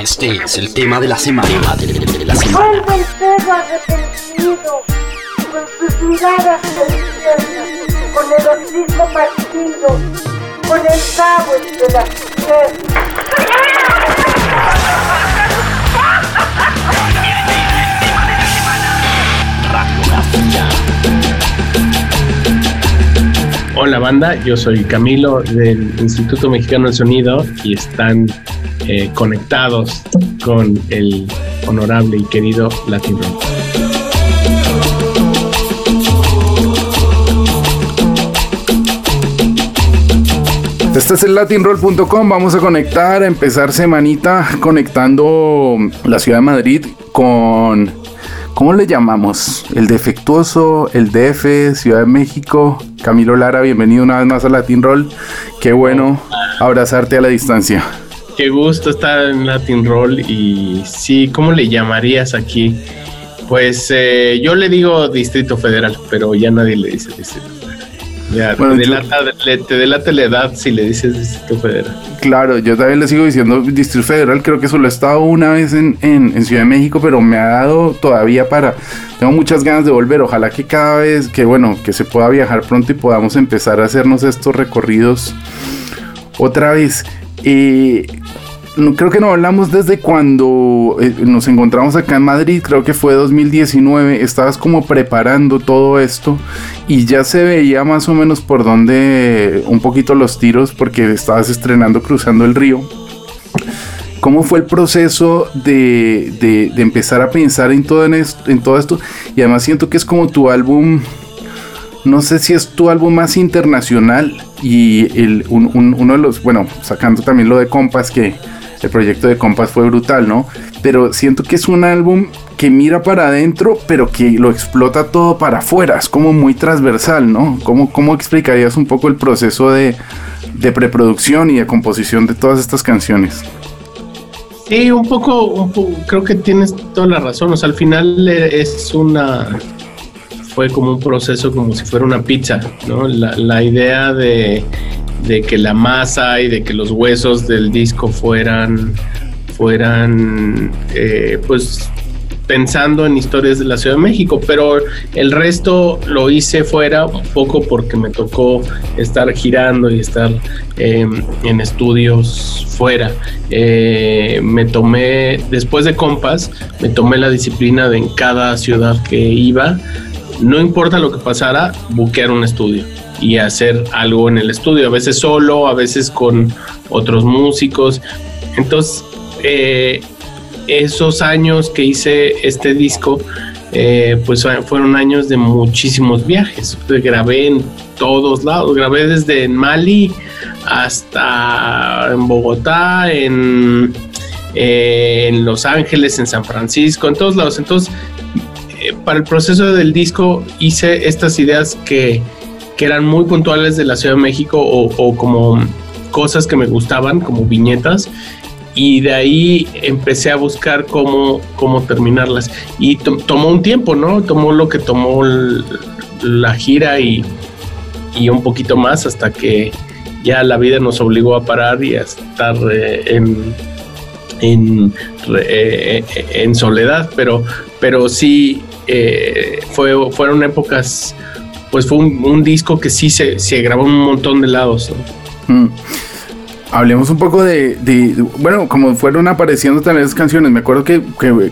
Este es el tema de la semana. De la semana. Vuelve el perro arrepentido, con sus miradas deliciosas, con el hocico partido, con el cabo entre las. Hola banda, yo soy Camilo del Instituto Mexicano del Sonido y están eh, conectados con el honorable y querido Latin Rock. Este es el latinroll.com. Vamos a conectar, a empezar semanita conectando la ciudad de Madrid con ¿Cómo le llamamos? El defectuoso, el DF, Ciudad de México. Camilo Lara, bienvenido una vez más a Latin Roll. Qué bueno abrazarte a la distancia. Qué gusto estar en Latin Roll y sí, ¿cómo le llamarías aquí? Pues eh, yo le digo Distrito Federal, pero ya nadie le dice Distrito ya, te, delata, la edad si le dices Distrito Federal. Claro, yo también le sigo diciendo Distrito Federal, creo que solo he estado una vez en, Ciudad de México, pero me ha dado todavía para... Tengo muchas ganas de volver, ojalá que cada vez, que bueno, que se pueda viajar pronto y podamos empezar a hacernos estos recorridos otra vez. Eh, creo que no hablamos desde cuando eh, nos encontramos acá en Madrid, creo que fue 2019, estabas como preparando todo esto y ya se veía más o menos por dónde un poquito los tiros porque estabas estrenando Cruzando el Río. ¿Cómo fue el proceso de, de, empezar a pensar en todo, en, esto, en todo esto? Y además siento que es como tu álbum, no sé si es tu álbum más internacional y el, uno de los, bueno, sacando también lo de Compass que el proyecto de Compass fue brutal, ¿no? Pero siento que es un álbum que mira para adentro, pero que lo explota todo para afuera. Es como muy transversal, ¿no? ¿Cómo, cómo explicarías un poco el proceso de, de preproducción y de composición de todas estas canciones? Sí, un poco, un poco, creo que tienes toda la razón. O sea, al final es una. Fue como un proceso como si fuera una pizza, ¿no? La, la idea de de que la masa y de que los huesos del disco fueran, fueran eh, pues pensando en historias de la Ciudad de México, pero el resto lo hice fuera un poco porque me tocó estar girando y estar em, en estudios fuera. Eh, me tomé, después de Compas, me tomé la disciplina de en cada ciudad que iba, no importa lo que pasara, buquear un estudio y hacer algo en el estudio, a veces solo, a veces con otros músicos. Entonces, eh, esos años que hice este disco, eh, pues fueron años de muchísimos viajes. Grabé en todos lados, grabé desde Mali hasta en Bogotá, en, eh, en Los Ángeles, en San Francisco, en todos lados. Entonces, para el proceso del disco hice estas ideas que que eran muy puntuales de la Ciudad de México o, como cosas que me gustaban, como viñetas, y de ahí empecé a buscar cómo, cómo terminarlas. Y tomó un tiempo, ¿no? Tomó lo que tomó la gira y, y, un poquito más hasta que ya la vida nos obligó a parar y a estar eh, en, en, eh, en, soledad, pero, pero sí eh, fue, fueron épocas pues fue un, disco que sí se, grabó en un montón de lados. Mm. Hablemos un poco de, bueno, como fueron apareciendo también esas canciones. Me acuerdo que,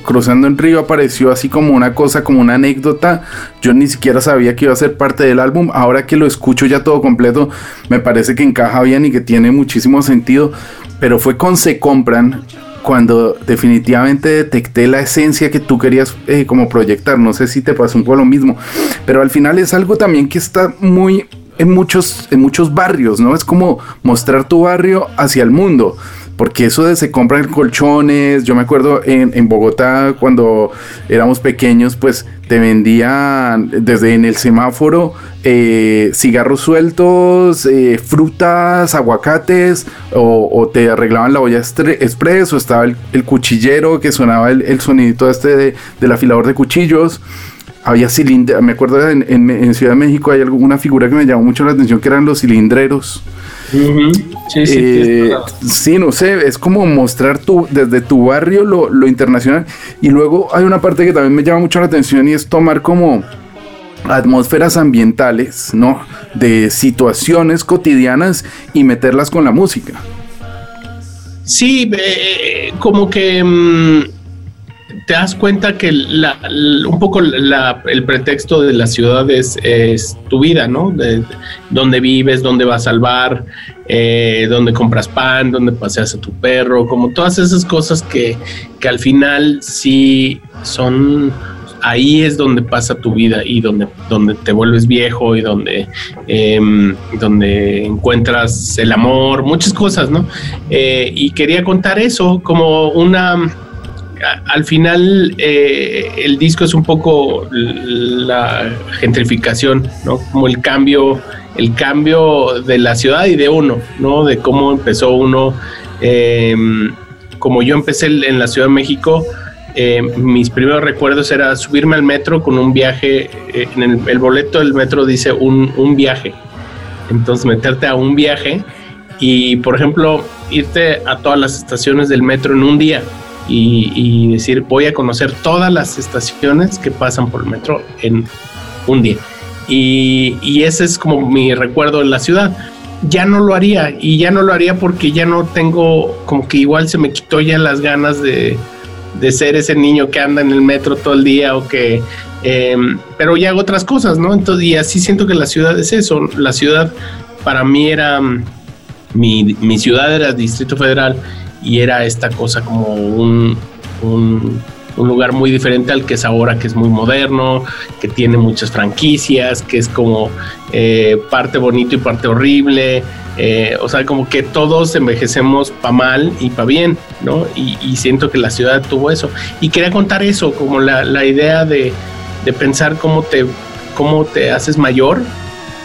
Cruzando en Río apareció así como una cosa, como una anécdota. Yo ni siquiera sabía que iba a ser parte del álbum. Ahora que lo escucho ya todo completo, me parece que encaja bien y que tiene muchísimo sentido. Pero fue con Se Compran cuando definitivamente detecté la esencia que tú querías eh, como proyectar. No sé si te pasó un poco lo mismo, pero al final es algo también que está muy en muchos, en muchos barrios, ¿no? Es como mostrar tu barrio hacia el mundo porque eso de se compran colchones, yo me acuerdo en, Bogotá cuando éramos pequeños, pues te vendían desde en el semáforo eh, cigarros sueltos, eh, frutas, aguacates, o, te arreglaban la olla express, o estaba el, cuchillero que sonaba el, el sonidito este de, del afilador de cuchillos. Había cilindros, me acuerdo en, en, Ciudad de México hay alguna figura que me llamó mucho la atención que eran los cilindreros. sí, sí, eh, sí, no sé, es como mostrar tu, desde tu barrio lo, lo, internacional. Y luego hay una parte que también me llama mucho la atención y es tomar como atmósferas ambientales, ¿no? De situaciones cotidianas y meterlas con la música. Sí, eh, como que mm, te das cuenta que un poco el pretexto de la ciudad es, tu vida, ¿no? De, dónde vives, dónde vas al bar, eh, dónde compras pan, dónde paseas a tu perro, como todas esas cosas que, que al final sí son ahí es donde pasa tu vida y donde, donde te vuelves viejo y donde, em, donde encuentras el amor, muchas cosas, ¿no? Eh, y quería contar eso como una... Al final eh, el disco es un poco la gentrificación, ¿no? Como el cambio, el cambio de la ciudad y de uno, ¿no? De cómo empezó uno. Em, como yo empecé en la Ciudad de México, eh, mis primeros recuerdos era subirme al metro con un viaje, eh, en el, boleto del metro dice un, viaje, entonces meterte a un viaje y por ejemplo irte a todas las estaciones del metro en un día y, decir voy a conocer todas las estaciones que pasan por el metro en un día. Y, ese es como mi recuerdo en la ciudad ya no lo haría y ya no lo haría porque ya no tengo como que igual se me quitó ya las ganas de, de ser ese niño que anda en el metro todo el día o que... Em, pero ya hago otras cosas, ¿no? Entonces, y así siento que la ciudad es eso. La ciudad para mí era... Mi, mi ciudad era Distrito Federal y era esta cosa como un, un, lugar muy diferente al que es ahora, que es muy moderno, que tiene muchas franquicias, que es como eh, parte bonito y parte horrible, eh, o sea, como que todos envejecemos pa' mal y pa' bien, ¿no? Y, siento que la ciudad tuvo eso. Y quería contar eso, como la, idea de, pensar cómo te, cómo te haces mayor,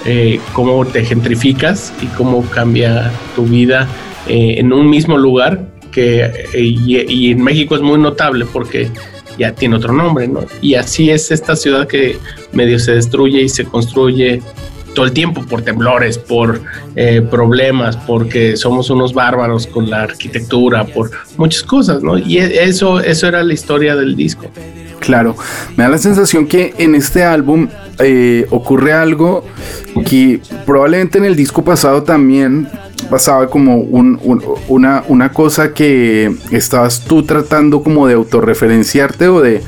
eh, cómo te gentrificas y cómo cambia tu vida eh, en un mismo lugar, que y, en México es muy notable porque ya tiene otro nombre, ¿no? Y así es esta ciudad que medio se destruye y se construye todo el tiempo por temblores, por eh, problemas, porque somos unos bárbaros con la arquitectura, por muchas cosas, ¿no? Y e, eso, eso era la historia del disco. Claro, me da la sensación que en este álbum eh, ocurre algo que probablemente en el disco pasado también pasaba como una, una cosa que estabas tú tratando como de autorreferenciarte o de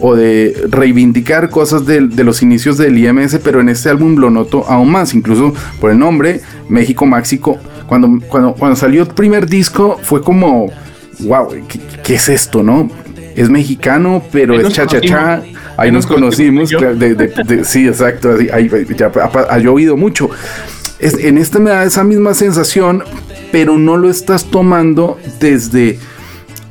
o de reivindicar cosas de, los inicios del IMS, pero en este álbum lo noto aún más, incluso por el nombre, México Máxico. Cuando, cuando, cuando salió el primer disco fue como, wow, ¿qué, es esto, no? Es mexicano, pero es cha-cha-cha. Ahí nos conocimos. sí, exacto. Ahí, ya ha, llovido mucho. En este me da esa misma sensación, pero no lo estás tomando desde,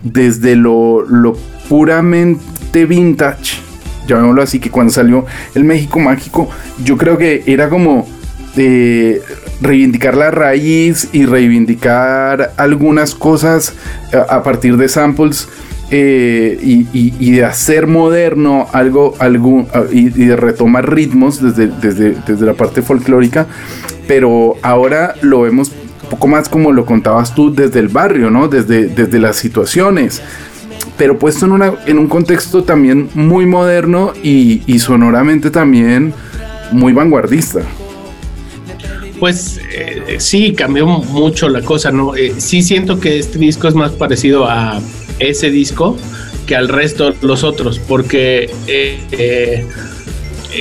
desde lo, lo puramente vintage, llamémoslo así, que cuando salió el México Mágico, yo creo que era como reivindicar la raíz y reivindicar algunas cosas a, partir de samples. Eh, y, de hacer moderno algo, algo y, de retomar ritmos desde, desde, la parte folclórica, pero ahora lo vemos un poco más como lo contabas tú desde el barrio, ¿no? Desde, desde las situaciones pero puesto en, una, en un contexto también muy moderno y, sonoramente también muy vanguardista. Pues eh, sí, cambió mucho la cosa, ¿no? Eh, sí siento que este disco es más parecido a ese disco que al resto de los otros, porque eh,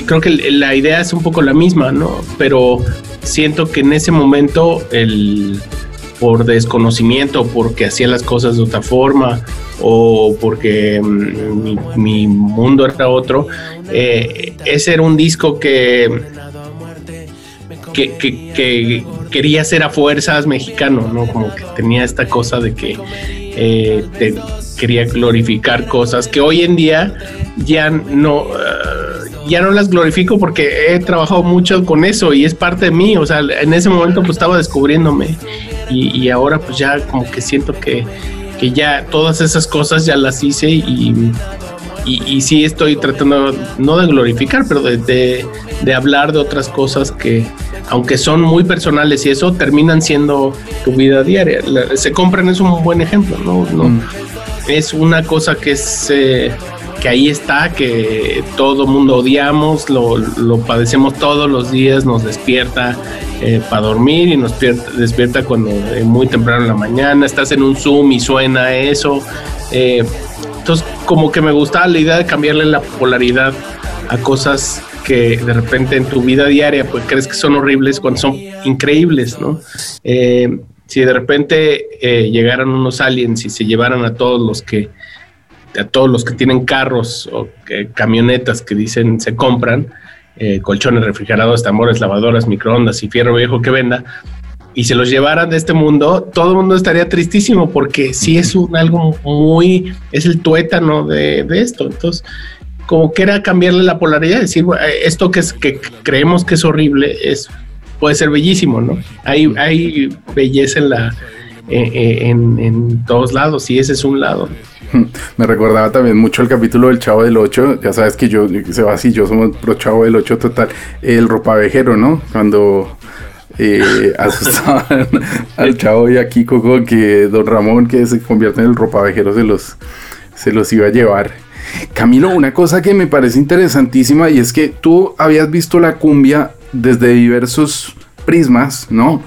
creo que la idea es un poco la misma, ¿no? Pero siento que en ese momento el por desconocimiento, porque hacía las cosas de otra forma o porque mm, mi, mundo era otro. Eh, ese era un disco que, que, quería ser a fuerzas mexicano, ¿no? Como que tenía esta cosa de que eh, quería glorificar cosas que hoy en día ya no... Ya no las glorifico porque he trabajado mucho con eso y es parte de mí, o sea, en ese momento pues estaba descubriéndome y, ahora pues ya como que siento que, que, ya todas esas cosas ya las hice y, y, sí estoy tratando, no de glorificar, pero de, de, hablar de otras cosas que, aunque son muy personales y eso, terminan siendo tu vida diaria. se compran es un buen ejemplo, ¿no? no mm. Es una cosa que es... Eh, que ahí está, que todo mundo odiamos, lo, lo padecemos todos los días, nos despierta eh, para dormir y nos despierta, cuando eh, muy temprano en la mañana, estás en un Zoom y suena eso. Eh, entonces, como que me gustaba la idea de cambiarle la polaridad a cosas que de repente en tu vida diaria pues crees que son horribles cuando son increíbles, ¿no? si de repente llegaran unos aliens y se llevaran a todos los que a todos los que tienen carros o camionetas que dicen se compran, eh, colchones, refrigerados, tambores, lavadoras, microondas y fierro viejo que venda, y se los llevaran de este mundo, todo el mundo estaría tristísimo porque sí es un algo muy, es el tuétano de, esto. Entonces, como que era cambiarle la polaridad, decir, esto que, es, que creemos que es horrible es, puede ser bellísimo, ¿no? Hay, hay belleza en la, en, en, todos lados y ese es un lado. Me recordaba también mucho el capítulo del Chavo del 8, ya sabes que yo, así yo somos pro Chavo del 8 total, el ropavejero, ¿no? Cuando eh, asustaban al Chavo y a Kiko con que Don Ramón que se convierte en el ropavejero se los, se los iba a llevar. Camilo, una cosa que me parece interesantísima y es que tú habías visto la cumbia desde diversos prismas, ¿no?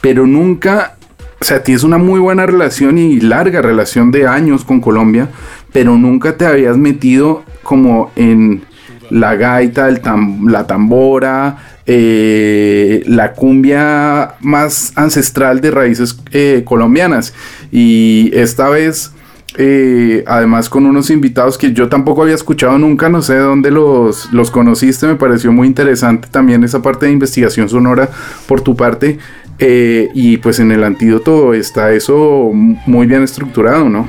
Pero nunca o sea, tienes una muy buena relación y larga relación de años con Colombia, pero nunca te habías metido como en la gaita, el la tambora, eh, la cumbia más ancestral de raíces eh, colombianas. Y esta vez, eh, además con unos invitados que yo tampoco había escuchado nunca, no sé de dónde los, los conociste, me pareció muy interesante también esa parte de investigación sonora por tu parte. Eh, y pues en el antídoto está eso muy bien estructurado, ¿no?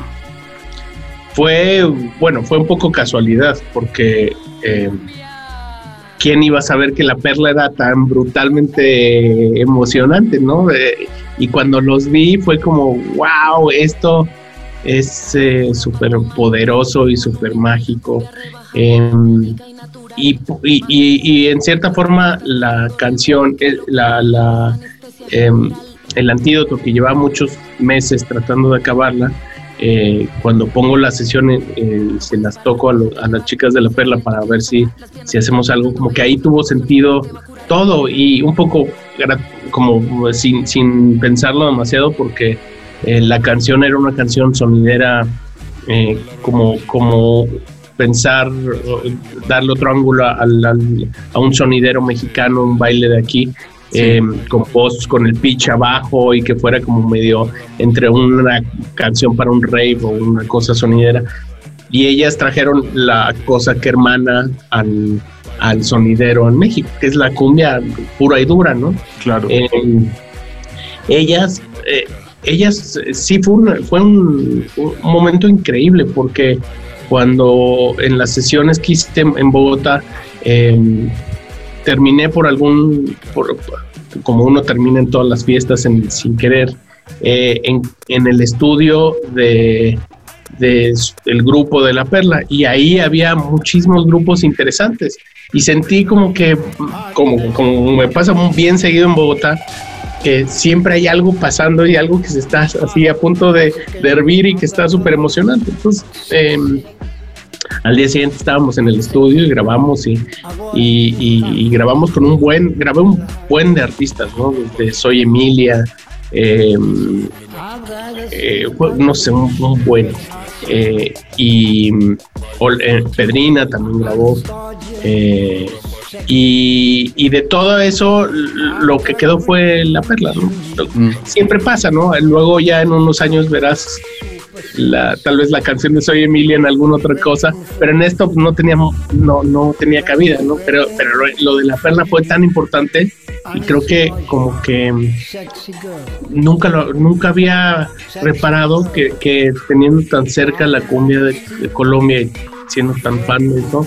Fue, bueno, fue un poco casualidad, porque eh, ¿quién iba a saber que la perla era tan brutalmente emocionante, ¿no? Eh, y cuando los vi fue como, wow, esto es súper poderoso y súper mágico. Em, y, y, en cierta forma la canción, la Em, el antídoto que lleva muchos meses tratando de acabarla, eh, cuando pongo la sesión eh, se las toco a, las chicas de la perla para ver si, si hacemos algo, como que ahí tuvo sentido todo y un poco como sin, sin pensarlo demasiado porque eh, la canción era una canción sonidera como, como pensar, darle otro ángulo a un sonidero mexicano, un baile de aquí, eh, con post con el pitch abajo y que fuera como medio entre una canción para un rave o una cosa sonidera. Y ellas trajeron la cosa que hermana al, al sonidero en México, que es la cumbia pura y dura, ¿no? Claro. Eh, ellas, eh, ellas sí fue, un, fue un, momento increíble porque cuando en las sesiones que hice en Bogotá, terminé por algún, por, como uno termina en todas las fiestas sin querer, eh, en, el estudio de, el grupo de La Perla y ahí había muchísimos grupos interesantes y sentí como que, como, como me pasa muy bien seguido en Bogotá, que siempre hay algo pasando y algo que se está así a punto de, de hervir y que está súper emocionante. Entonces, eh, al día siguiente estábamos en el estudio y grabamos y, y, grabamos con un buen, grabé un buen de artistas, ¿no? De Soy Emilia, em, eh, no sé, un, buen. Eh, y eh, Pedrina también grabó. Y, y, de todo eso, lo que quedó fue la perla, ¿no? Mm. Siempre pasa, ¿no? Luego ya en unos años verás la, tal vez la canción de Soy Emilia en alguna otra cosa, pero en esto no tenía, no, no tenía cabida, ¿no? Pero, pero lo, de la perla fue tan importante y creo que como que nunca lo, nunca había reparado que, que teniendo tan cerca la cumbia de, Colombia y siendo tan fan de eso,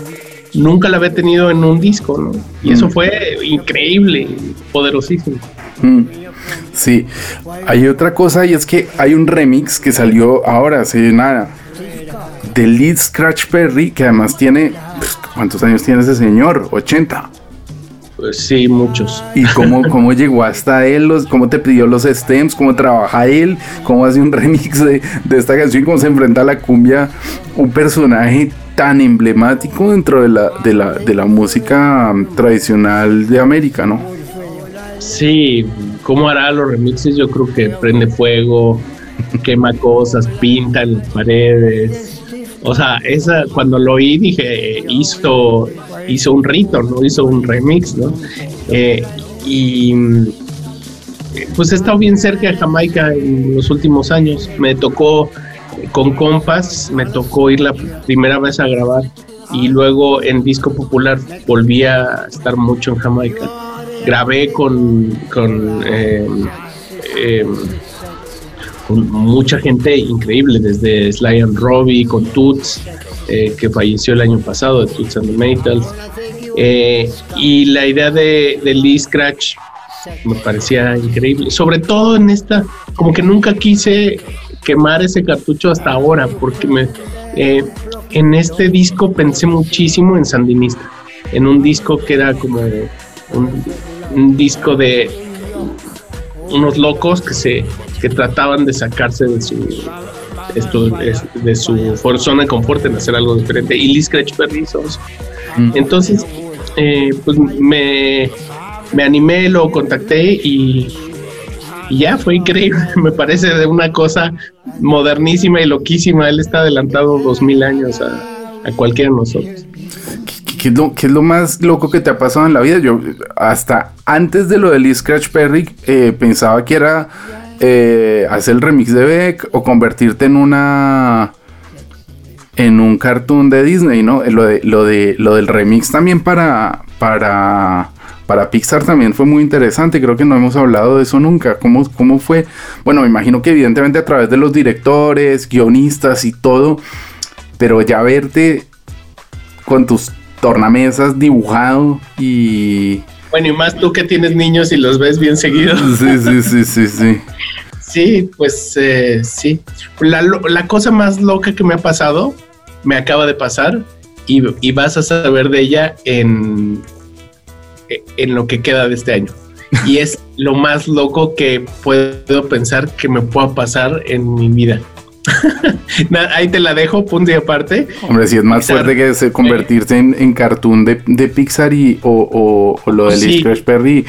nunca la había tenido en un disco, ¿no? Y eso mm. fue increíble, poderosísimo. Mm. Sí, hay otra cosa y es que hay un remix que salió ahora, hace nada, de Lee Scratch Perry, que además tiene, ¿cuántos años tiene ese señor? 80. Pues sí, muchos. ¿Y cómo, cómo llegó hasta él? Los, ¿Cómo te pidió los stems? ¿Cómo trabaja él? ¿Cómo hace un remix de, de esta canción? ¿Cómo se enfrenta a la cumbia? Un personaje tan emblemático dentro de la, de la, de la música tradicional de América, ¿no? Sí, ¿cómo hará los remixes? Yo creo que prende fuego, quema cosas, pinta las paredes. O sea, esa, cuando lo oí dije, hizo, hizo un rito, ¿no? Hizo un remix, ¿no? Eh, y pues he estado bien cerca de Jamaica en los últimos años. Me tocó con compas, me tocó ir la primera vez a grabar y luego en disco popular volví a estar mucho en Jamaica. Grabé con, eh, eh, con mucha gente increíble, desde Sly and Robbie, con Toots, eh, que falleció el año pasado, de Toots and the Maytals. y la idea de, Lee Scratch me parecía increíble, sobre todo en esta, como que nunca quise quemar ese cartucho hasta ahora, porque me, en este disco pensé muchísimo en Sandinista, en un disco que era como un, un disco de unos locos que se que trataban de sacarse de su esto de su zona de confort en hacer algo diferente y Lee Scratch eso. Mm. Entonces, eh, pues me, me animé, lo contacté y, y ya fue increíble. Me parece de una cosa modernísima y loquísima. Él está adelantado dos mil años a, a cualquiera de nosotros. ¿Qué es, lo, ¿Qué es, lo, más loco que te ha pasado en la vida? Yo hasta antes de lo de Lee Scratch Perry eh, pensaba que era eh, hacer el remix de Beck o convertirte en una en un cartoon de Disney, ¿no? Lo de lo de lo del remix también para para para Pixar también fue muy interesante, creo que no hemos hablado de eso nunca. ¿Cómo, ¿Cómo fue? Bueno, me imagino que evidentemente a través de los directores, guionistas y todo, pero ya verte con tus tornamesas dibujado y... Bueno, y más tú que tienes niños y los ves bien seguidos. Sí, sí, sí, sí, sí. Sí, pues eh, sí. La, la, cosa más loca que me ha pasado, me acaba de pasar y, y vas a saber de ella en, en lo que queda de este año. Y es lo más loco que puedo pensar que me pueda pasar en mi vida. Ahí te la dejo, punto y aparte. Hombre, si es más fuerte que convertirse en, en cartoon de, de, Pixar y, o, o, lo de sí, Scratch Perry,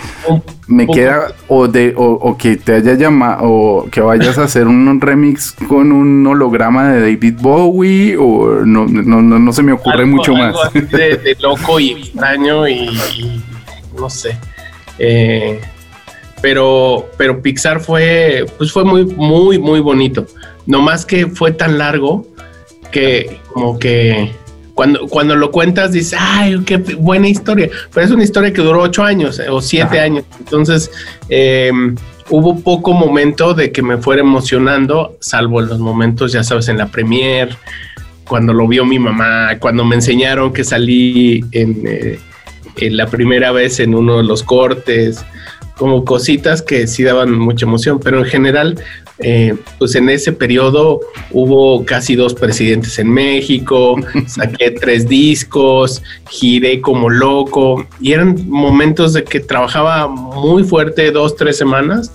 me queda o de o, o, que te haya llamado o que vayas a hacer un remix con un holograma de David Bowie o no, no, no, no se me ocurre algo, mucho algo más. De, de, loco y extraño y, y no sé. Eh, pero, pero Pixar fue, pues fue muy, muy, muy bonito. No más que fue tan largo que como que cuando, cuando lo cuentas dices, ay, qué buena historia. Pero es una historia que duró ocho años eh, o siete Ajá. años. Entonces, eh, hubo poco momento de que me fuera emocionando, salvo en los momentos, ya sabes, en la premier, cuando lo vio mi mamá, cuando me enseñaron que salí en... Eh, en la primera vez en uno de los cortes, como cositas que sí daban mucha emoción, pero en general, eh, pues en ese periodo hubo casi dos presidentes en México, saqué tres discos, giré como loco y eran momentos de que trabajaba muy fuerte dos, tres semanas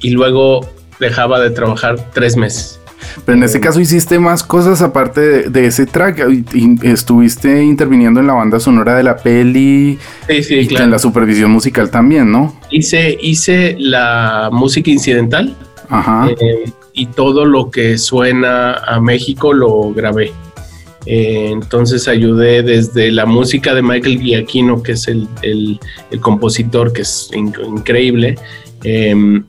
y luego dejaba de trabajar tres meses. Pero en este caso hiciste más cosas aparte de, de ese track. Y, estuviste interviniendo en la banda sonora de la peli. Sí, sí, y claro. en la supervisión musical también, ¿no? Hice, hice la música incidental. Ajá. Eh, y todo lo que suena a México lo grabé. Eh, entonces ayudé desde la música de Michael Giacchino, que es el, el, el compositor, que es in increíble. Eh,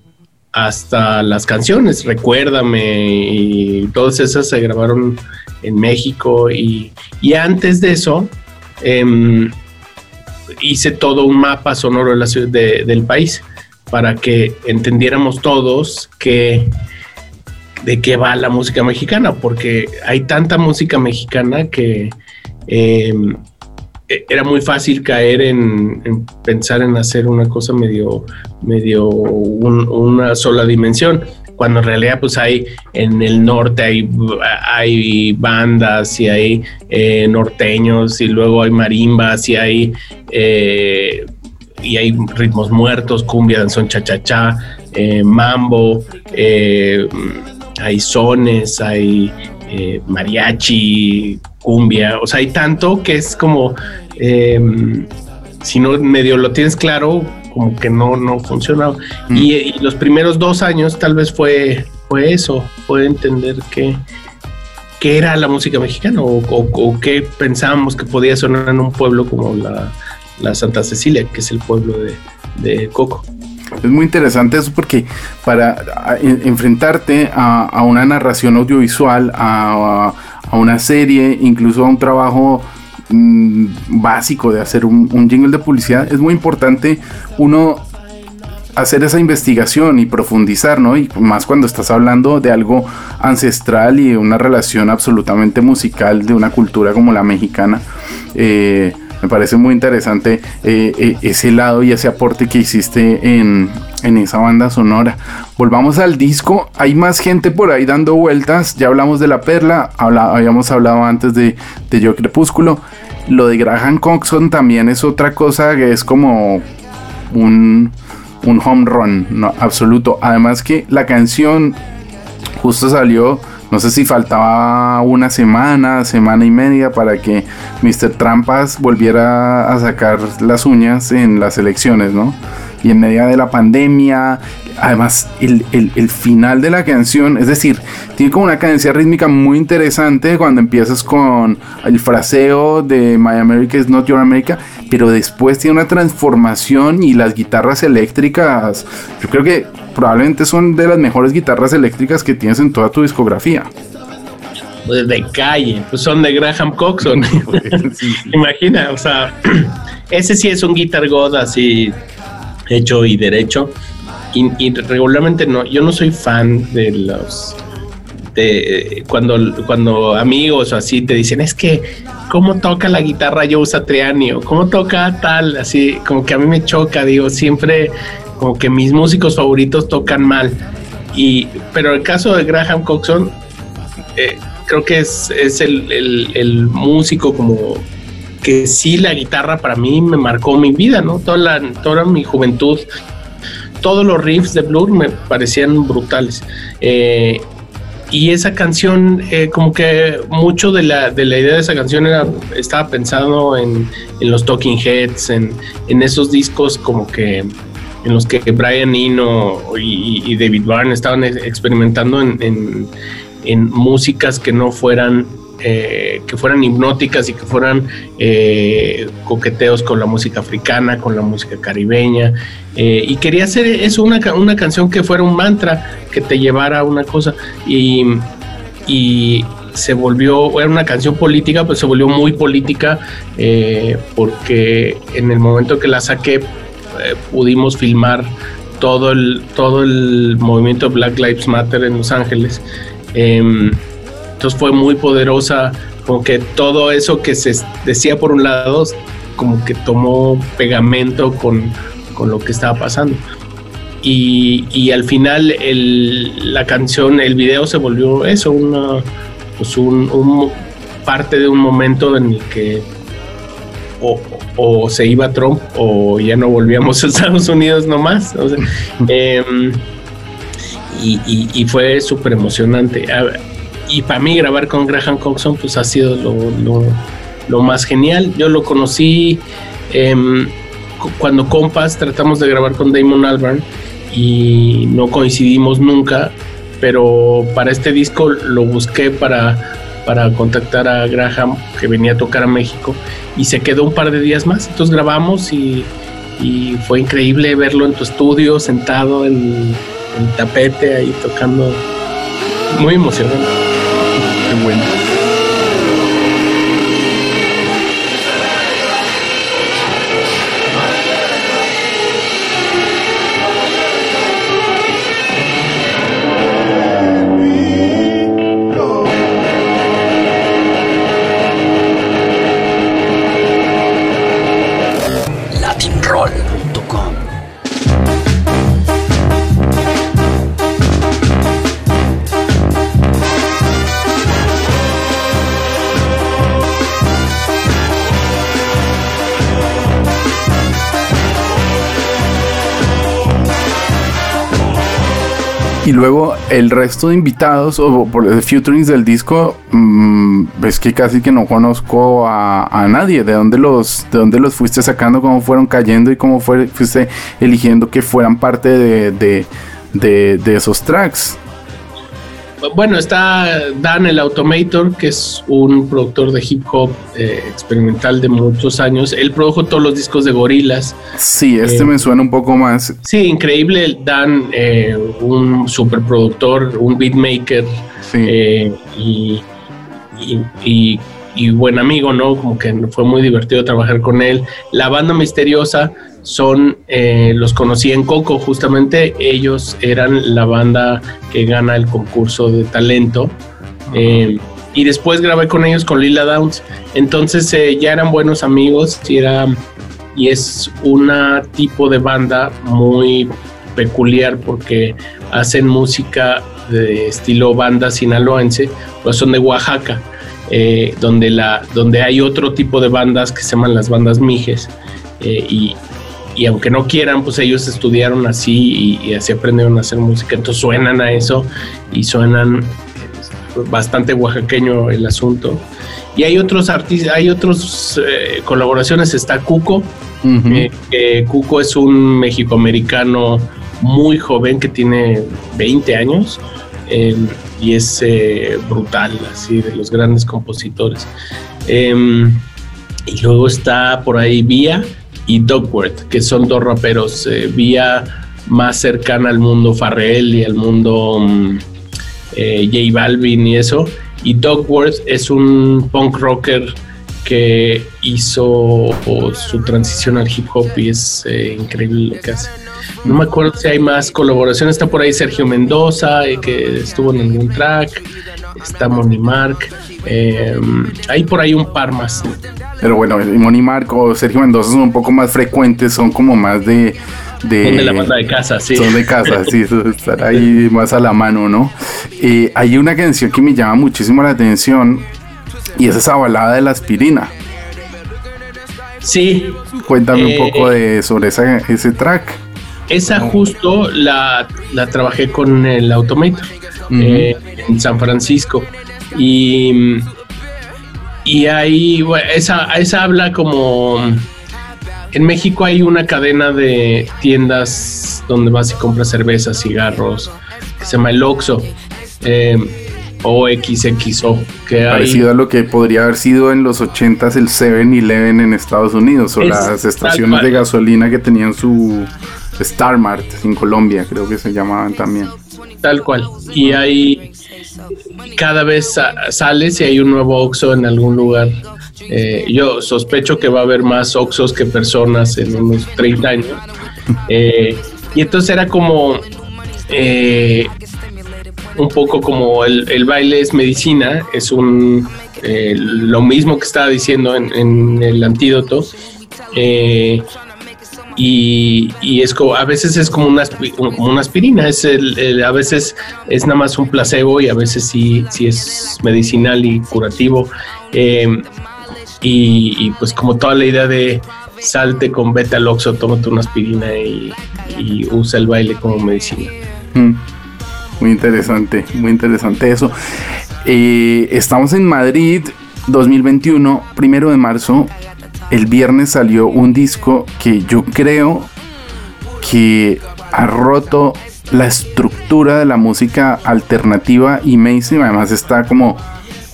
hasta las canciones, Recuérdame y todas esas se grabaron en México y, y antes de eso eh, hice todo un mapa sonoro de la ciudad de, del país para que entendiéramos todos que de qué va la música mexicana, porque hay tanta música mexicana que eh, era muy fácil caer en, en, pensar en hacer una cosa medio, medio un, una sola dimensión. cuando en realidad pues hay en el norte hay, hay bandas y hay eh, norteños y luego hay marimbas y hay eh, y hay ritmos muertos, cumbia, danzón, cha-cha-cha, eh, mambo, hay sones, hay mariachi, cumbia, o sea, hay tanto que es como, si no medio lo tienes claro, como que no, no funcionaba. Mm. Y, los primeros dos años tal vez fue, fue eso, fue entender que, qué era la música mexicana o, o, qué pensábamos que podía sonar en un pueblo como la, la Santa Cecilia, que es el pueblo de, de Coco. Es muy interesante eso porque para enfrentarte a, una narración audiovisual, a, una serie, incluso a un trabajo Mm, básico de hacer un, jingle de publicidad, es muy importante uno hacer esa investigación y profundizar, ¿no? Y más cuando estás hablando de algo ancestral y de una relación absolutamente musical de una cultura como la mexicana. Eh, me parece muy interesante eh, eh, ese lado y ese aporte que hiciste en, esa banda sonora. Volvamos al disco. Hay más gente por ahí dando vueltas. Ya hablamos de La Perla. habíamos hablado antes de, de Yo Crepúsculo. Lo de Graham Coxon también es otra cosa que es como un, un home run absoluto. Además que la canción justo salió no sé si faltaba una semana, semana y media para que Mr. Trampas volviera a sacar las uñas en las elecciones, ¿no? Y en medio de la pandemia, además el, el, final de la canción, es decir, tiene como una cadencia rítmica muy interesante cuando empiezas con el fraseo de My America is not your America, pero después tiene una transformación y las guitarras eléctricas, yo creo que probablemente son de las mejores guitarras eléctricas que tienes en toda tu discografía. Pues de calle, pues son de Graham Coxon. Imagina, o sea, ese sí es un Guitar God así hecho y derecho. Y, regularmente no, yo no soy fan de los de cuando, cuando amigos o así te dicen es que cómo toca la guitarra Joe Satriani o cómo toca tal, así como que a mí me choca, digo, siempre como que mis músicos favoritos tocan mal. Y, pero el caso de Graham Coxon, eh, creo que es, es el, el, músico como que sí la guitarra para mí me marcó mi vida, ¿no? Toda, toda mi juventud, todos los riffs de Blur me parecían brutales. Eh, y esa canción, eh, como que mucho de la, de la idea de esa canción era, estaba pensado en, en los Talking Heads, en, en esos discos como que en los que Brian Eno y, David Byrne estaban experimentando en, músicas que no fueran eh, que fueran hipnóticas y que fueran eh, coqueteos con la música africana, con la música caribeña. Eh, y quería hacer eso, una, una, canción que fuera un mantra, que te llevara a una cosa. Y, y se volvió, era una canción política, pues se volvió muy política, porque en el momento que la saqué, eh, pudimos filmar todo el, todo el movimiento Black Lives Matter en Los Ángeles. Em, entonces fue muy poderosa, como que todo eso que se decía por un lado, como que tomó pegamento con, con lo que estaba pasando. Y, y al final el, la canción, el video se volvió eso, una, pues un, un parte de un momento en el que o, se iba Trump o ya no volvíamos a Estados Unidos nomás. Em, y, fue súper emocionante. Y para mí grabar con Graham Coxon pues ha sido lo, más genial. Yo lo conocí em, cuando compas tratamos de grabar con Damon Albarn y no coincidimos nunca, pero para este disco lo busqué para para contactar a Graham que venía a tocar a México y se quedó un par de días más. Entonces grabamos y, fue increíble verlo en tu estudio, sentado en, el tapete ahí tocando. Muy emocionante. Qué bueno. Y luego el resto de invitados o por de futurings del disco, mm, es que casi que no conozco a, a, nadie. ¿De dónde, los, ¿De dónde los fuiste sacando? ¿Cómo fueron cayendo? ¿Y cómo fue, fuiste eligiendo que fueran parte de, de, de esos tracks? Bueno, está Dan el Automator, que es un productor de hip hop eh, experimental de muchos años. Él produjo todos los discos de Gorilas. Sí, este eh, me suena un poco más. Sí, increíble. Dan, eh, un superproductor, un beatmaker sí. y, y, y, buen amigo, ¿no? Como que fue muy divertido trabajar con él. La banda misteriosa son, eh, los conocí en Coco, justamente ellos eran la banda que gana el concurso de talento. Eh, y después grabé con ellos con Lila Downs. Entonces eh, ya eran buenos amigos y, era, y es un tipo de banda muy peculiar porque hacen música de estilo banda sinaloense, pues son de Oaxaca, donde, la, donde hay otro tipo de bandas que se llaman las bandas mijes. y, y aunque no quieran, pues ellos estudiaron así y, así aprendieron a hacer música, entonces suenan a eso y suenan bastante oaxaqueño el asunto. Y hay otros artistas, hay otros eh, colaboraciones, está Cuco, eh, Cuco es un mexicoamericano muy joven que tiene 20 años y es brutal, así de los grandes compositores. Em, y luego está por ahí Vía, y Dogworth, que son dos raperos eh, vía más cercana al mundo Farrell y al mundo um, J Balvin y eso. Y Dogworth es un punk rocker que hizo su transición al hip hop y es eh, increíble lo que hace. No me acuerdo si hay más colaboraciones. Está por ahí Sergio Mendoza, que estuvo en algún track. Está Moni Mark. hay por ahí un par más. Pero bueno, Moni Marco, Sergio Mendoza son un poco más frecuentes, son como más de. de son de la banda de casa, sí. Son de casa, sí, estar ahí más a la mano, ¿no? Eh, hay una canción que me llama muchísimo la atención y es esa balada de la aspirina. Sí. Cuéntame un eh, poco de sobre esa, ese track. Esa justo la, la trabajé con el Automator eh, en San Francisco. Y y ahí, esa, esa habla como... En México hay una cadena de tiendas donde vas y compras cerveza, cigarros, que se llama el Oxxo. Eh, o XXO. Que Parecido a lo que podría haber sido en los 80s el 7-Eleven en Estados Unidos o las estaciones de gasolina que tenían su Star Mart en Colombia, creo que se llamaban también. Tal cual. Y hay cada vez sales y hay un nuevo Oxxo en algún lugar. Eh, yo sospecho que va a haber más Oxxos que personas en unos 30 años. Eh, y entonces era como eh, un poco como el, baile es medicina, es un lo mismo que estaba diciendo en, en el antídoto. Y, es como, a veces es como una, aspirina, es el, a veces es nada más un placebo y a veces sí, sí es medicinal y curativo. Em, y, pues como toda la idea de salte con beta loxo, tómate una aspirina y, usa el baile como medicina. Mm. Muy interesante, muy interesante eso. Eh, estamos en Madrid 2021, primero de marzo el viernes salió un disco que yo creo que ha roto la estructura de la música alternativa y mainstream. Además está como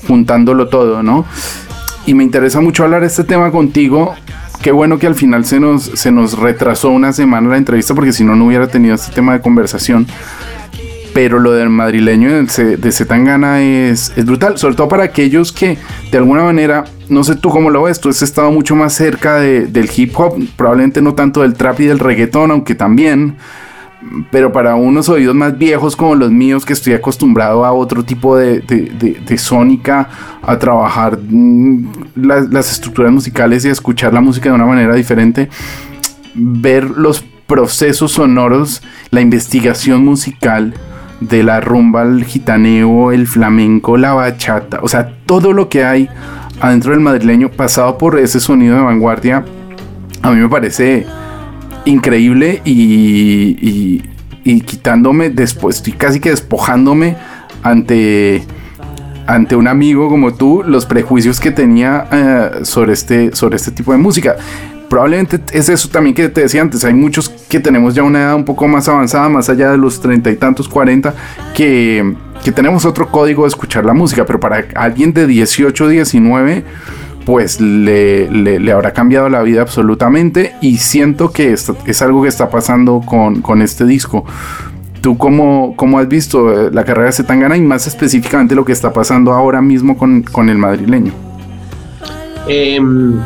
juntándolo todo, ¿no? Y me interesa mucho hablar este tema contigo. Qué bueno que al final se nos, se nos retrasó una semana la entrevista porque si no, no hubiera tenido este tema de conversación pero lo del madrileño de Zetangana es, es brutal, sobre todo para aquellos que de alguna manera, no sé tú cómo lo ves, tú has estado mucho más cerca del hip hop, probablemente no tanto del trap y del reggaetón, aunque también, pero para unos oídos más viejos como los míos, que estoy acostumbrado a otro tipo de, de, sónica, a trabajar mm, las, las estructuras musicales y a escuchar la música de una manera diferente, ver los procesos sonoros, la investigación musical, de la rumba al gitaneo, el flamenco, la bachata, o sea, todo lo que hay adentro del madrileño pasado por ese sonido de vanguardia, a mí me parece increíble y, y quitándome después, estoy casi que despojándome ante ante un amigo como tú los prejuicios que tenía eh, sobre, este, sobre este tipo de música. Probablemente es eso también que te decía antes, hay muchos que tenemos ya una edad un poco más avanzada, más allá de los treinta y tantos, cuarenta, que, que tenemos otro código de escuchar la música, pero para alguien de 18, 19 pues le, le, habrá cambiado la vida absolutamente y siento que es algo que está pasando con, con este disco. ¿Tú cómo, cómo, has visto eh, la carrera de Zetangana y más específicamente lo que está pasando ahora mismo con, con el madrileño? Em,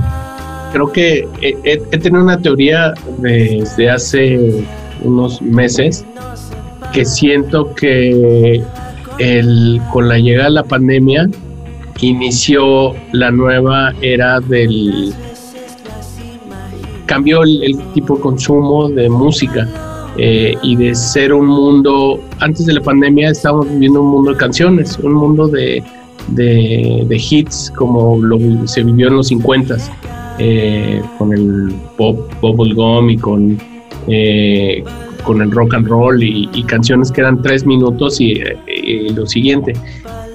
creo que he, tenido una teoría desde hace unos meses que siento que el, con la llegada de la pandemia inició la nueva era del... cambió el, tipo de consumo de música eh, y de ser un mundo, antes de la pandemia estábamos viviendo un mundo de canciones, un mundo de, de, hits como lo, se vivió en los 50 eh, con el pop, bubblegum y con, eh, con el rock and roll y, canciones que eran tres minutos y, y lo siguiente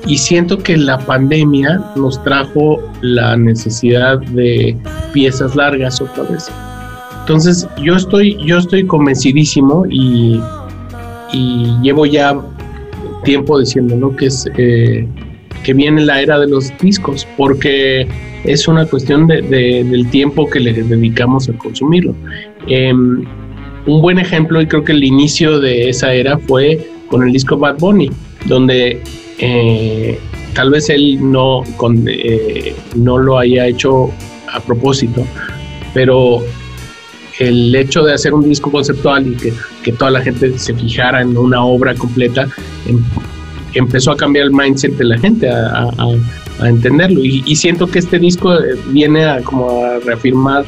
y siento que la pandemia nos trajo la necesidad de piezas largas otra vez. Entonces yo estoy, yo estoy convencidísimo y, y llevo ya tiempo diciendo que es eh, que viene la era de los discos porque es una cuestión de, del tiempo que le dedicamos a consumirlo. Em, un buen ejemplo y creo que el inicio de esa era fue con el disco Bad Bunny, donde eh, tal vez él no, eh, no lo haya hecho a propósito, pero el hecho de hacer un disco conceptual y que, toda la gente se fijara en una obra completa, em, empezó a cambiar el mindset de la gente, entenderlo. Y, siento que este disco eh, viene a, como a reafirmar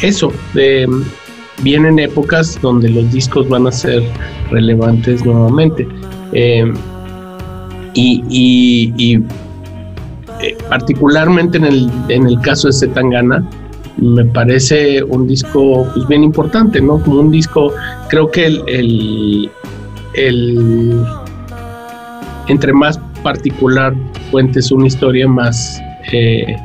eso. De, vienen épocas donde los discos van a ser relevantes nuevamente. Eh, y, eh, particularmente en el, en el caso de Zetangana, me parece un disco pues, bien importante, ¿no? Como un disco, creo que el, el, entre más particular cuentes una historia, más, eh,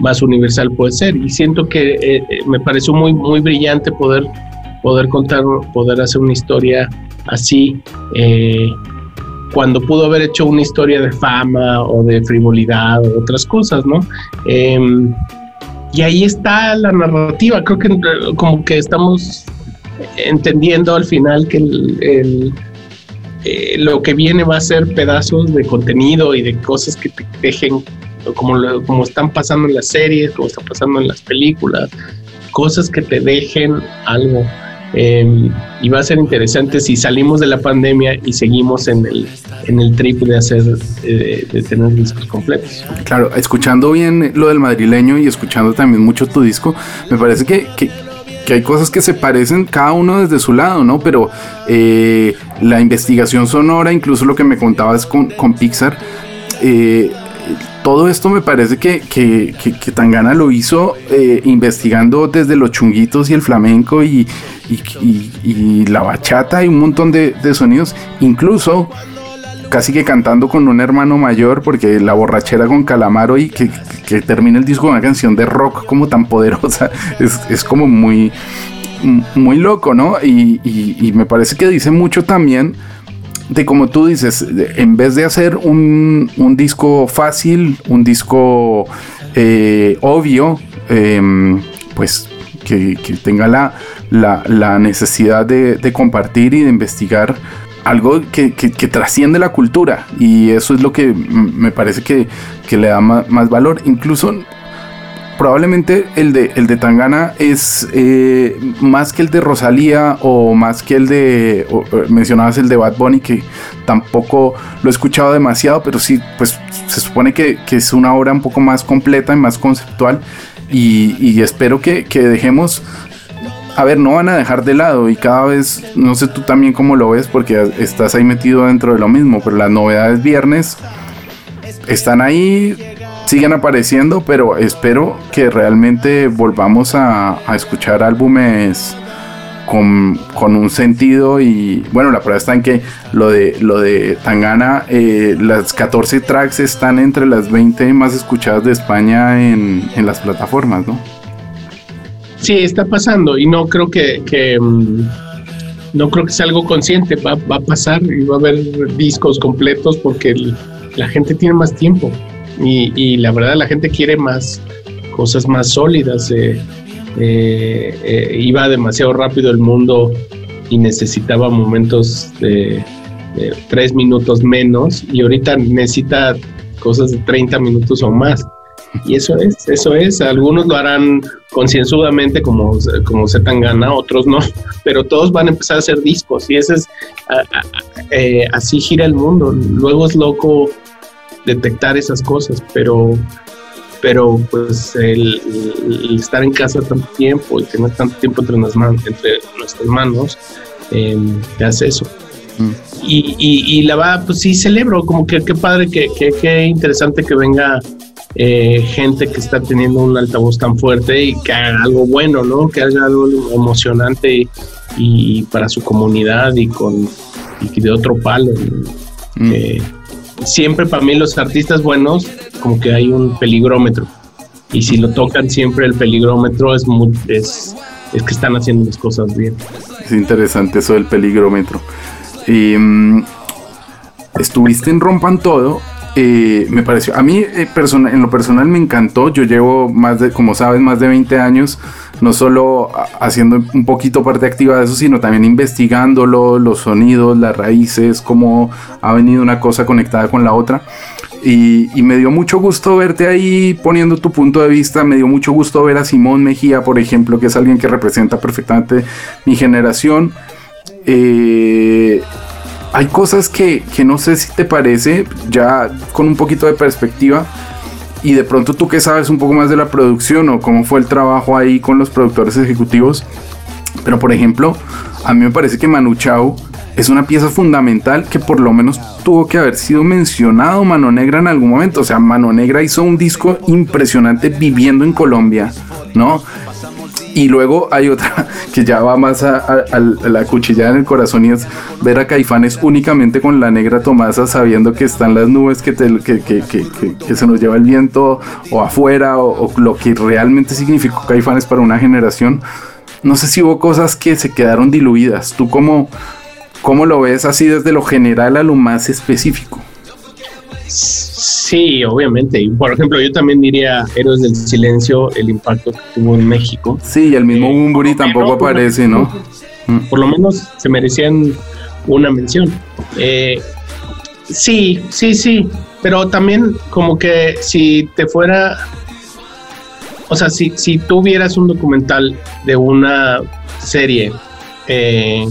más universal puede ser. Y siento que eh, me pareció muy, muy brillante poder, poder contar, poder hacer una historia así cuando pudo haber hecho una historia de fama o de frivolidad o otras cosas, ¿no? Em, y ahí está la narrativa, creo que como que estamos entendiendo al final que el, eh, lo que viene va a ser pedazos de contenido y de cosas que te dejen, como, como están pasando en las series, como está pasando en las películas, cosas que te dejen algo. Em, y va a ser interesante si salimos de la pandemia y seguimos en el, en el trip de hacer, eh, de tener discos completos. Claro, escuchando bien lo del madrileño y escuchando también mucho tu disco, me parece que, hay cosas que se parecen cada uno desde su lado, ¿no? Pero eh, la investigación sonora, incluso lo que me contabas con, con Pixar, eh, todo esto me parece que, que, que, Tangana lo hizo eh, investigando desde los chunguitos y el flamenco y, y, la bachata y un montón de, sonidos, incluso casi que cantando con un hermano mayor, porque la borrachera con Calamaro y que, termina el disco con una canción de rock como tan poderosa, es, es como muy, muy loco, ¿no? Y, y me parece que dice mucho también de como tú dices, en vez de hacer un, disco fácil, un disco eh, obvio, em, pues que, tenga la, la, necesidad de, compartir y de investigar algo que, trasciende la cultura. Y eso es lo que me parece que, le da más, más valor. Incluso probablemente el de, el de Tangana es eh, más que el de Rosalía o más que el de, mencionabas el de Bad Bunny, que tampoco lo he escuchado demasiado, pero sí, pues se supone que, es una obra un poco más completa y más conceptual y, espero que, dejemos a ver, no van a dejar de lado y cada vez, no sé tú también cómo lo ves porque estás ahí metido dentro de lo mismo, pero las novedades viernes están ahí, siguen apareciendo, pero espero que realmente volvamos a, escuchar álbumes con, con, un sentido y bueno, la prueba está en que lo de, lo de Tangana, eh, las 14 tracks están entre las 20 más escuchadas de España en, en las plataformas, ¿no? Sí, está pasando y no creo que, que mm, no creo que sea algo consciente, va, va, a pasar y va a haber discos completos porque la gente tiene más tiempo y, la verdad la gente quiere más cosas más sólidas. Eh, eh, eh, iba demasiado rápido el mundo y necesitaba momentos de, tres minutos menos y ahorita necesita cosas de 30 minutos o más. Y eso es, eso es. Algunos lo harán concienzudamente como, como se tan gana, otros no, pero todos van a empezar a hacer discos y ese es, eh, así gira el mundo. Luego es loco detectar esas cosas, pero pero pues el, estar en casa tanto tiempo y tener tanto tiempo entre, las manos, entre nuestras manos, eh, te hace eso. Mm. Y, y, la va, pues sí celebro, como que qué padre, que, qué interesante que venga eh, gente que está teniendo un altavoz tan fuerte y que haga algo bueno, ¿no? Que haga algo emocionante y, para su comunidad y con y de otro palo. Mm. Eh, siempre para mí los artistas buenos como que hay un peligrómetro y si lo tocan siempre el peligrómetro es es, es que están haciendo las cosas bien. Es interesante eso del peligrómetro. Y, mm, estuviste en Rompan Todo eh, me pareció, a mí eh, en lo personal me encantó, yo llevo más de, como sabes, más de 20 años, no solo haciendo un poquito parte activa de eso, sino también investigándolo, los sonidos, las raíces, cómo ha venido una cosa conectada con la otra. Y, me dio mucho gusto verte ahí poniendo tu punto de vista, me dio mucho gusto ver a Simón Mejía, por ejemplo, que es alguien que representa perfectamente mi generación. Eh, hay cosas que, no sé si te parece, ya con un poquito de perspectiva, y de pronto tú que sabes un poco más de la producción o cómo fue el trabajo ahí con los productores ejecutivos, pero por ejemplo, a mí me parece que Manu Chao es una pieza fundamental que por lo menos tuvo que haber sido mencionado Mano Negra en algún momento. O sea, Mano Negra hizo un disco impresionante viviendo en Colombia, ¿no? Y luego hay otra que ya va más a, la cuchilla en el corazón y es ver a Caifanes únicamente con la negra Tomasa sabiendo que están las nubes que, que, se nos lleva el viento o afuera o, lo que realmente significó Caifanes para una generación. No sé si hubo cosas que se quedaron diluidas. ¿Tú cómo, cómo lo ves así desde lo general a lo más específico? Sí, obviamente. Y por ejemplo, yo también diría Héroes del Silencio, el impacto que tuvo en México. Sí, el mismo eh, tampoco aparece, ¿no? Mm. Por lo menos se merecían una mención. Eh, sí, sí, sí. Pero también como que si te fuera... O sea, si, si tú vieras un documental de una serie eh,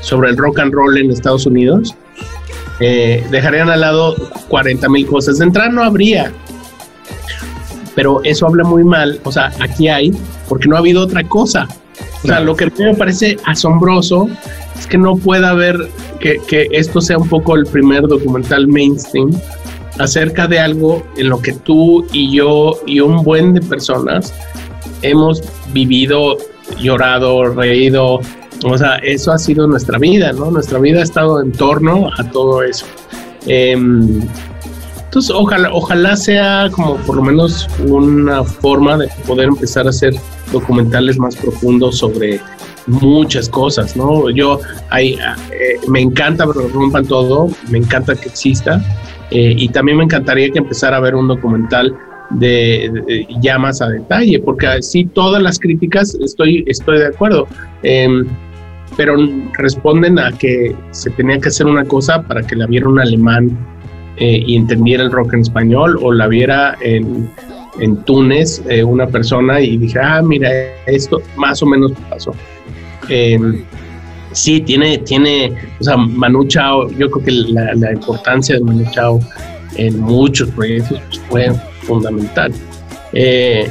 sobre el rock and roll en Estados Unidos, eh, dejarían al lado 40 mil cosas. De entrada no habría, pero eso habla muy mal. O sea, aquí hay, porque no ha habido otra cosa. O sea, lo que a mí me parece asombroso es que no pueda haber que, que esto sea un poco el primer documental mainstream acerca de algo en lo que tú y yo y un buen de personas hemos vivido, llorado, reído, o sea, eso ha sido nuestra vida, ¿no? Nuestra vida ha estado en torno a todo eso. Em, entonces, ojalá, ojalá sea como por lo menos una forma de poder empezar a hacer documentales más profundos sobre muchas cosas, ¿no? Yo hay, eh, me encanta, pero rompan todo, me encanta que exista eh, y también me encantaría que empezara a ver un documental de, ya más a detalle, porque sí todas las críticas estoy, estoy de acuerdo. Eh, pero responden a que se tenía que hacer una cosa para que la viera un alemán eh, y entendiera el rock en español o la viera en, en Túnez eh, una persona y dije, ah, mira, esto más o menos pasó. Em, sí, tiene, tiene, o sea, Manu Chao, yo creo que la, la importancia de Manu Chao en muchos proyectos pues, fue fundamental. Eh,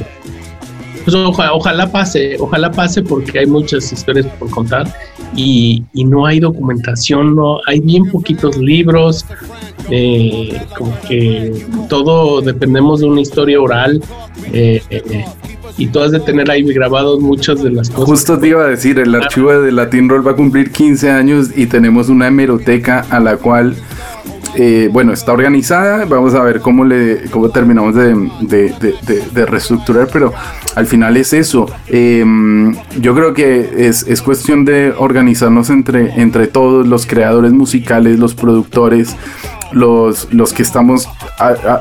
pues ojalá pase, ojalá pase porque hay muchas historias por contar y, no hay documentación, no hay bien poquitos libros, eh, como que todo dependemos de una historia oral. Eh, y tú has de tener ahí grabados muchas de las cosas. Justo te iba a decir, el archivo de Latin Roll va a cumplir 15 años y tenemos una hemeroteca a la cual eh, bueno, está organizada. Vamos a ver cómo, le, cómo terminamos de, reestructurar, pero al final es eso. Em, yo creo que es, cuestión de organizarnos entre, entre todos los creadores musicales, los productores, los, los que estamos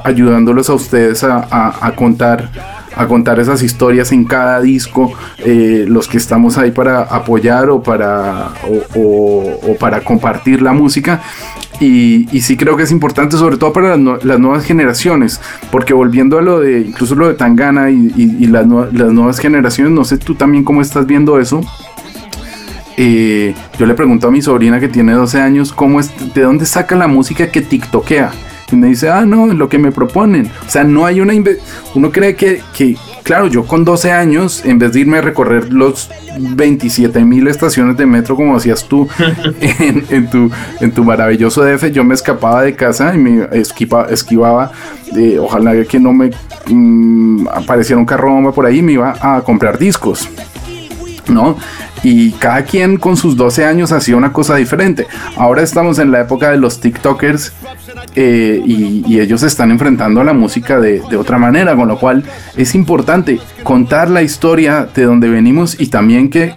ayudándolos a ustedes a, contar a contar esas historias en cada disco, eh, los que estamos ahí para apoyar o para, o para compartir la música. Y, sí creo que es importante, sobre todo para las, nuevas generaciones, porque volviendo a lo de, incluso lo de Tangana y, las, nuevas generaciones, no sé tú también cómo estás viendo eso. Eh, yo le pregunto a mi sobrina que tiene 12 años, ¿cómo es, ¿de dónde saca la música que TikTokea? Me dice, ah, no, lo que me proponen. O sea, no hay una... Uno cree que, que, claro, yo con 12 años, en vez de irme a recorrer los 27 mil estaciones de metro como hacías tú en, tu, en tu maravilloso DF, yo me escapaba de casa y me esquivaba, de, ojalá que no me mm, apareciera un carro bomba por ahí, me iba a comprar discos. ¿no? Y cada quien con sus 12 años hacía una cosa diferente. Ahora estamos en la época de los TikTokers eh, y, ellos se están enfrentando a la música de, otra manera, con lo cual es importante contar la historia de donde venimos y también que,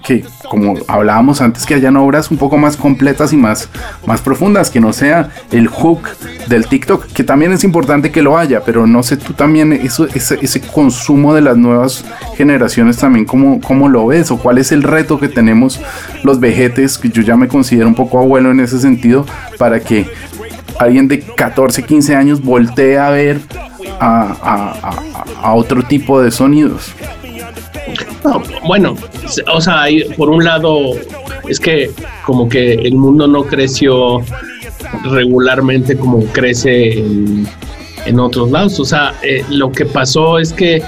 como hablábamos antes, que hayan obras un poco más completas y más, más profundas, que no sea el hook del TikTok, que también es importante que lo haya, pero no sé tú también eso, ese, ese consumo de las nuevas generaciones también cómo, cómo lo ves o cuál es el reto que tenemos los vejetes, que yo ya me considero un poco abuelo en ese sentido, para que alguien de 14, 15 años voltee a ver a, otro tipo de sonidos. bueno, o sea, por un lado, es que como que el mundo no creció regularmente como crece en, otros lados. O sea, eh, lo que pasó es que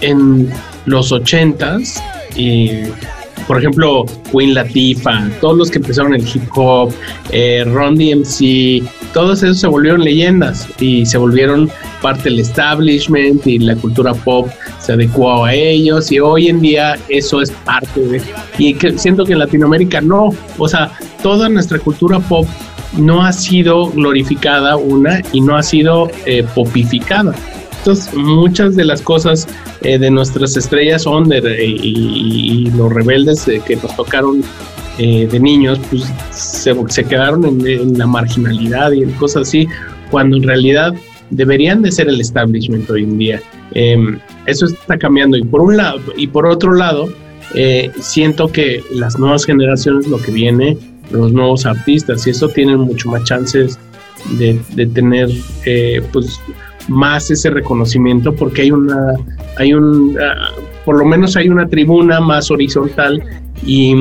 en los ochentas y por ejemplo, Queen Latifah, todos los que empezaron el hip hop, eh, Ron DMC, todos esos se volvieron leyendas y se volvieron parte del establishment y la cultura pop se adecuó a ellos y hoy en día eso es parte de... Y que siento que en Latinoamérica no, o sea, toda nuestra cultura pop no ha sido glorificada una y no ha sido eh, popificada. Entonces, muchas de las cosas eh, de nuestras estrellas son y, los rebeldes que nos tocaron eh, de niños, pues se, quedaron en, la marginalidad y en cosas así, cuando en realidad deberían de ser el establishment hoy en día. Em, eso está cambiando y por un lado y por otro lado eh, siento que las nuevas generaciones lo que viene los nuevos artistas y eso tienen mucho más chances de, de tener pues más ese reconocimiento porque hay una, hay un, ah, por lo menos hay una tribuna más horizontal y,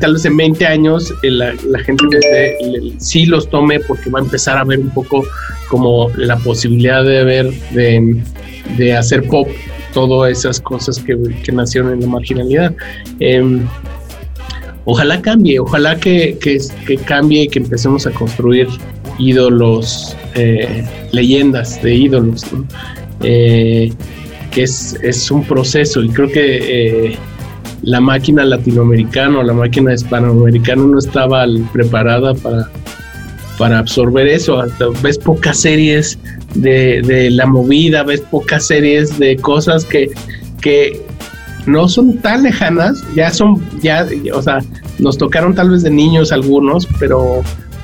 tal vez en 20 años eh, la, gente sí los tome porque va a empezar a ver un poco como la posibilidad de ver, de, hacer pop, todas esas cosas que, nacieron en la marginalidad. Em, ojalá cambie, ojalá que, cambie y que empecemos a construir ídolos, eh, leyendas de ídolos, eh, que es, es, un proceso y creo que eh, la máquina latinoamericana o la máquina hispanoamericana no estaba preparada para, para absorber eso. ves pocas series de, de, la movida, ves pocas series de cosas que, que no son tan lejanas, ya son, ya, o sea, nos tocaron tal vez de niños algunos, pero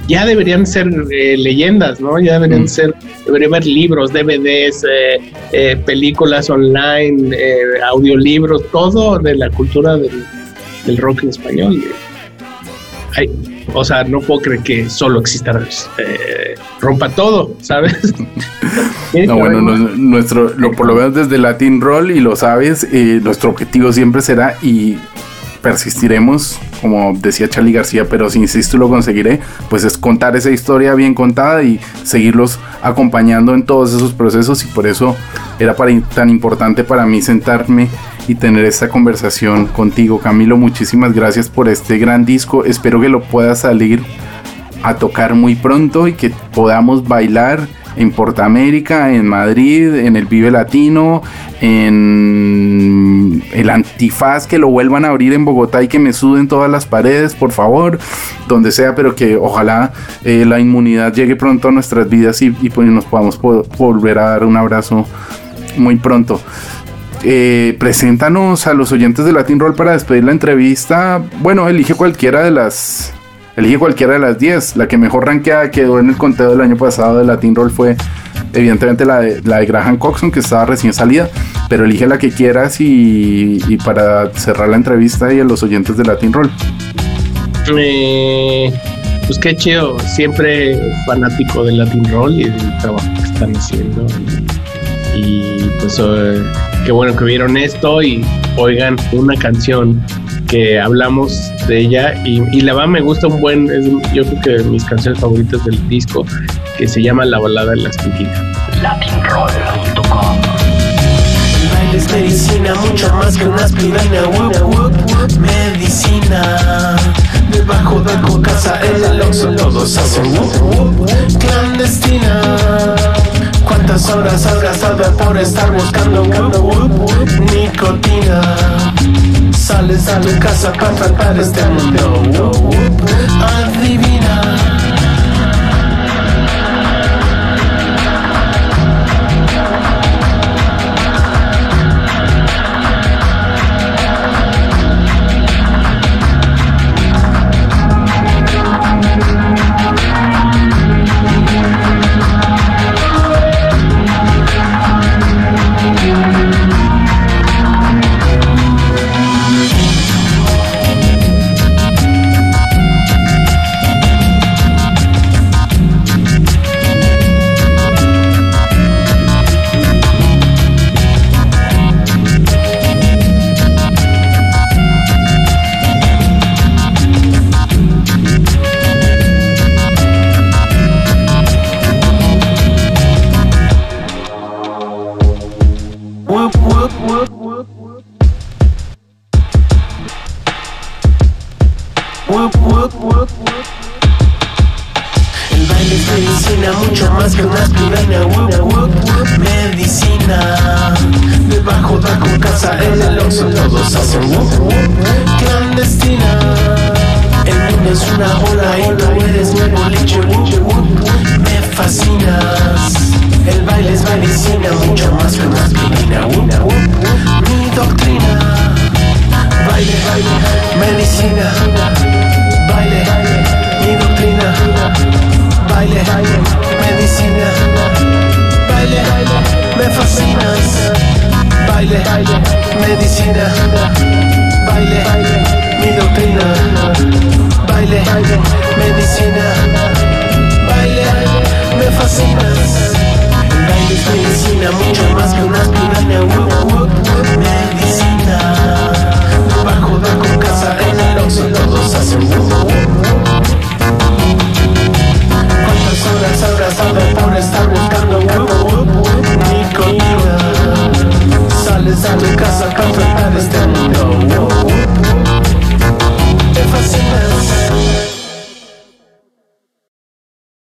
ya deberían ser eh, leyendas, ¿no? Ya deberían mm. ser, debería haber libros, DVDs, eh, eh, películas online, audiolibros, todo de la cultura del, rock en español. o sea, no puedo creer que solo exista rompa todo, ¿sabes? no, bueno, nuestro, lo, por lo menos desde Latin Roll y lo sabes, nuestro objetivo siempre será y persistiremos, como decía Charlie García, pero si insisto lo conseguiré, pues es contar esa historia bien contada y seguirlos acompañando en todos esos procesos y por eso era tan importante para mí sentarme y tener esta conversación contigo. Camilo, muchísimas gracias por este gran disco, espero que lo pueda salir a tocar muy pronto y que podamos bailar en Portamérica, en Madrid, en el Vive Latino, en el Antifaz, que lo vuelvan a abrir en Bogotá y que me suden todas las paredes, por favor, donde sea, pero que ojalá eh, la inmunidad llegue pronto a nuestras vidas y, pues nos podamos volver a dar un abrazo muy pronto. Eh, preséntanos a los oyentes de Latin Roll para despedir la entrevista. Bueno, elige cualquiera de las. Elige cualquiera de las 10. La que mejor ranqueada quedó en el conteo del año pasado de Latin Roll fue evidentemente la de, la de Graham Coxon, que estaba recién salida. Pero elige la que quieras y, para cerrar la entrevista y a los oyentes de Latin Roll. Eh, pues qué chido, siempre fanático del Latin Roll y del trabajo que están haciendo. Y, pues eh, qué bueno que vieron esto y oigan una canción que hablamos de ella y, la va me gusta un buen, es, yo creo que mis canciones favoritas del disco que se llama La balada de la espinita. Latinroll.com es medicina, mucho más que una aspirina, medicina. Debajo de tu casa, en el oxo, todos hacen clandestina. ¿Cuántas horas has gastado por estar buscando nicotina? Sales a tu casa para tratar este mundo. Adivina.